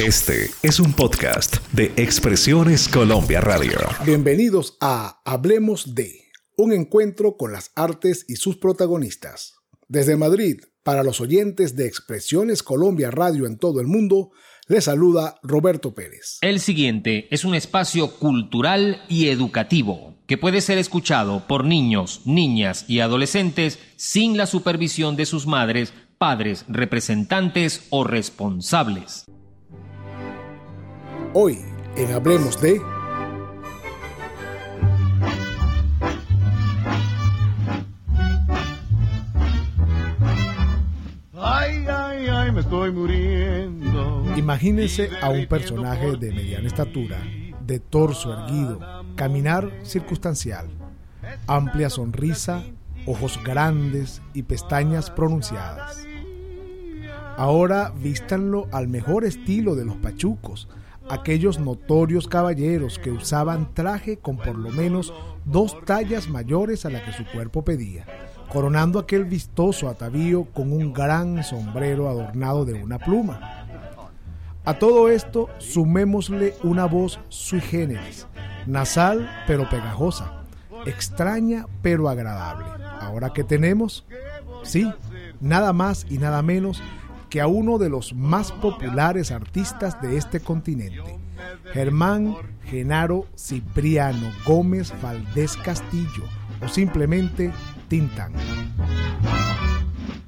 Este es un podcast de Expresiones Colombia Radio. Bienvenidos a Hablemos de, un encuentro con las artes y sus protagonistas. Desde Madrid, para los oyentes de Expresiones Colombia Radio en todo el mundo, les saluda Roberto Pérez. El siguiente es un espacio cultural y educativo que puede ser escuchado por niños, niñas y adolescentes sin la supervisión de sus madres, padres, representantes o responsables. Hoy, en Hablemos de... Ay, ay, ay, me estoy muriendo. Imagínense a un personaje de mediana estatura, de torso erguido, caminar circunstancial, amplia sonrisa, ojos grandes y pestañas pronunciadas. Ahora vístanlo al mejor estilo de los pachucos, aquellos notorios caballeros que usaban traje con por lo menos dos tallas mayores a la que su cuerpo pedía, coronando aquel vistoso atavío con un gran sombrero adornado de una pluma. A todo esto sumémosle una voz sui generis, nasal pero pegajosa, extraña pero agradable. Ahora que tenemos, sí, nada más y nada menos que a uno de los más populares artistas de este continente, Germán Genaro Cipriano Gómez Valdés Castillo, o simplemente Tintán.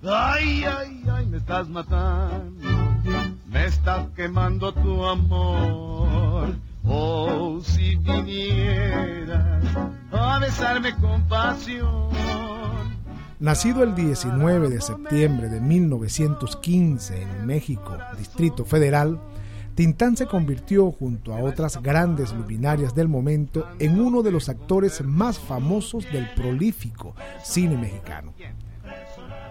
Ay, ay, ay, me estás matando. Me estás quemando tu amor. Oh, si vinieras a besarme con pasión. Nacido el 19 de septiembre de 1915 en México, Distrito Federal, Tintán se convirtió, junto a otras grandes luminarias del momento, en uno de los actores más famosos del prolífico cine mexicano.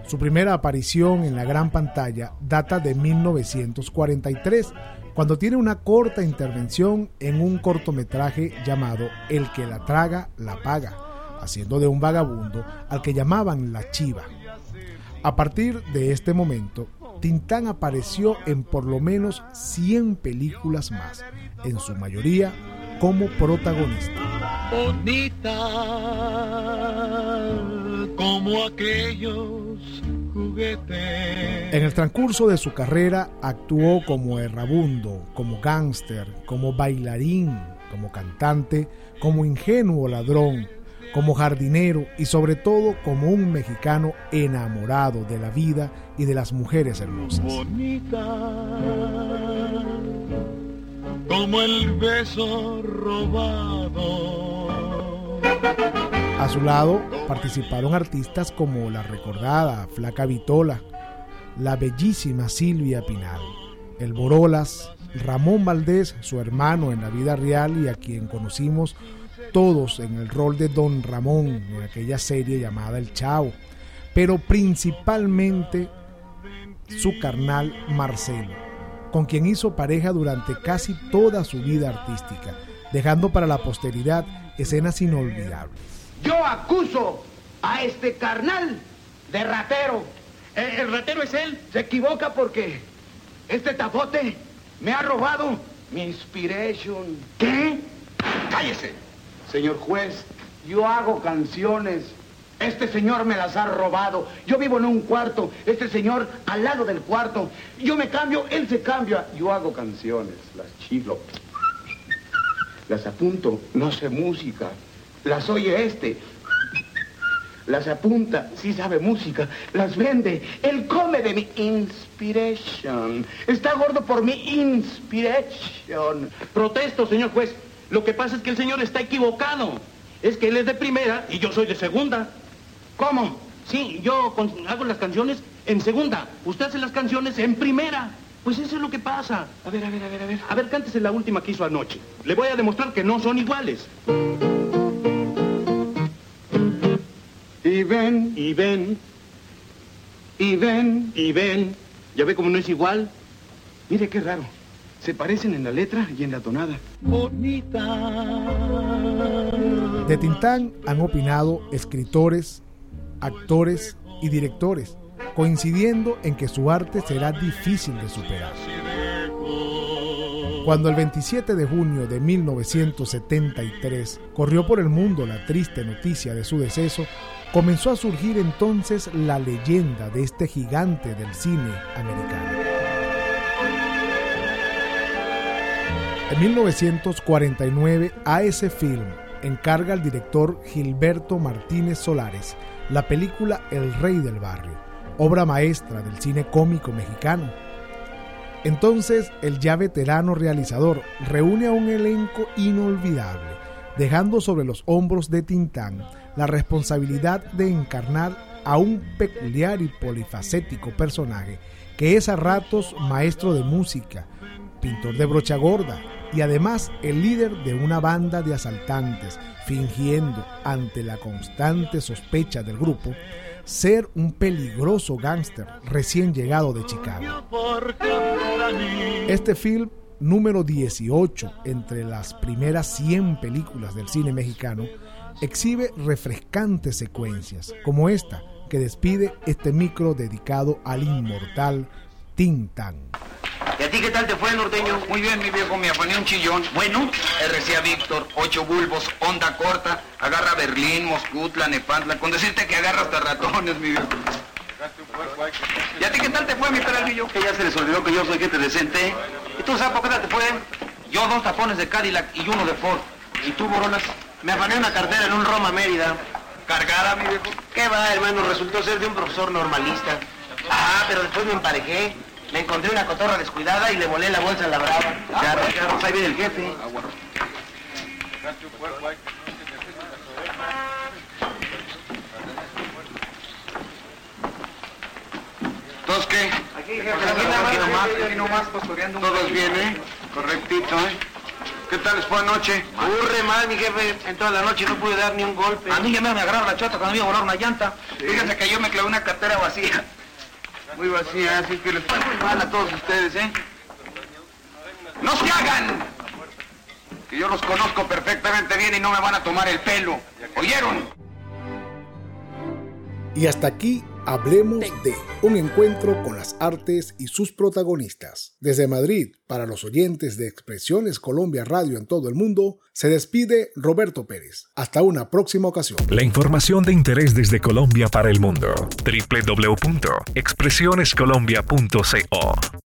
Su primera aparición en la gran pantalla data de 1943, cuando tiene una corta intervención en un cortometraje llamado El que la traga, la paga haciendo de un vagabundo al que llamaban la chiva. A partir de este momento, Tintán apareció en por lo menos 100 películas más, en su mayoría como protagonista. Bonita como aquellos juguetes. En el transcurso de su carrera actuó como errabundo, como gángster, como bailarín, como cantante, como ingenuo ladrón, como jardinero y sobre todo como un mexicano enamorado de la vida y de las mujeres hermosas. Bonita como el beso robado. A su lado participaron artistas como la recordada Flaca Vitola, la bellísima Silvia Pinal, el Borolas, Ramón Valdés, su hermano en la vida real y a quien conocimos todos en el rol de Don Ramón en aquella serie llamada El Chavo, pero principalmente su carnal Marcelo, con quien hizo pareja durante casi toda su vida artística, dejando para la posteridad escenas inolvidables. Yo acuso a este carnal de ratero. ¿El, el ratero es él? Se equivoca porque este tapote me ha robado mi inspiration. ¿Qué? ¡Cállese! Señor juez, yo hago canciones. Este señor me las ha robado. Yo vivo en un cuarto. Este señor al lado del cuarto. Yo me cambio, él se cambia. Yo hago canciones. Las chiflo. Las apunto. No sé música. Las oye este. Las apunta. Sí sabe música. Las vende. Él come de mi inspiration. Está gordo por mi inspiration. Protesto, señor juez. Lo que pasa es que el señor está equivocado. Es que él es de primera y yo soy de segunda. ¿Cómo? Sí, yo hago las canciones en segunda. Usted hace las canciones en primera. Pues eso es lo que pasa. A ver, a ver, a ver, a ver. A ver, cántese la última que hizo anoche. Le voy a demostrar que no son iguales. Y ven, Y ven, y ven. y ven. ¿Ya ve cómo no es igual? Mire qué raro. Se parecen en la letra y en la tonada. De Tintán han opinado escritores, actores y directores, coincidiendo en que su arte será difícil de superar. Cuando el 27 de junio de 1973 corrió por el mundo la triste noticia de su deceso, comenzó a surgir entonces la leyenda de este gigante del cine americano. En 1949, AS Film encarga al director Gilberto Martínez Solares la película El Rey del Barrio, obra maestra del cine cómico mexicano. Entonces, el ya veterano realizador reúne a un elenco inolvidable, dejando sobre los hombros de Tintán la responsabilidad de encarnar a un peculiar y polifacético personaje que es a ratos maestro de música, pintor de brocha gorda y además el líder de una banda de asaltantes, fingiendo, ante la constante sospecha del grupo, ser un peligroso gángster recién llegado de Chicago. Este film, número 18 entre las primeras 100 películas del cine mexicano, exhibe refrescantes secuencias, como esta, que despide este micro dedicado al inmortal Tintan. ¿Y a ti qué tal te fue, norteño? Muy bien, mi viejo, me afané un chillón. Bueno, RCA Víctor, ocho bulbos, onda corta, agarra Berlín, Moscutla, Nepantla, con decirte que agarra hasta ratones, mi viejo. ¿Y a ti qué tal te fue, mi peralvillo? que ya se les olvidó que yo soy gente decente. ¿Y tú sabes por qué tal te fue? Yo dos tapones de Cadillac y uno de Ford. ¿Y tú, Borolas? Me afané una cartera en un Roma Mérida. Cargada, mi viejo. ¿Qué va, hermano? Resultó ser de un profesor normalista. Ah, pero después me emparejé. Me encontré una cotorra descuidada y le volé la bolsa a la brava. Ya, ya, pues ahí viene el jefe. ¿Todos qué? Aquí, jefe, Aquí aquí nada más, aquí nomás, aquí aquí nomás, pastoreando un Todos bien, ¿eh? Correctito, ¿eh? ¿Qué tal les fue anoche? Aburre mal, mi jefe. En toda la noche no pude dar ni un golpe. A mí ya me agarraron la chota cuando me iba a volar una llanta. Fíjense que yo me clavé una cartera vacía. Muy vacía, así que les fue muy mal a todos ustedes, ¿eh? ¡No se hagan! Que yo los conozco perfectamente bien y no me van a tomar el pelo. ¿Oyeron? Y hasta aquí hablemos de un encuentro con las artes y sus protagonistas. Desde Madrid, para los oyentes de Expresiones Colombia Radio en todo el mundo, se despide Roberto Pérez. Hasta una próxima ocasión. La información de interés desde Colombia para el mundo. www.expresionescolombia.co